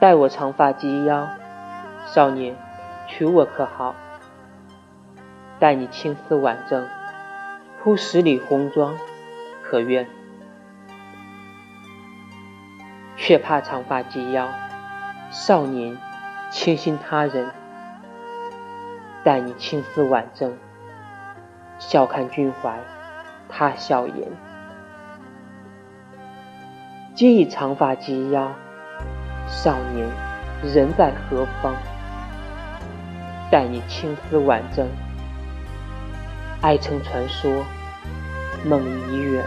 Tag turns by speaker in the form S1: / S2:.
S1: 待我长发及腰，少年，娶我可好？待你青丝挽正，铺十里红妆，可愿？却怕长发及腰，少年，倾心他人。待你青丝挽正，笑看君怀他笑颜。今已长发及腰，少年人在何方？待你青丝挽正，爱成传说，梦已远。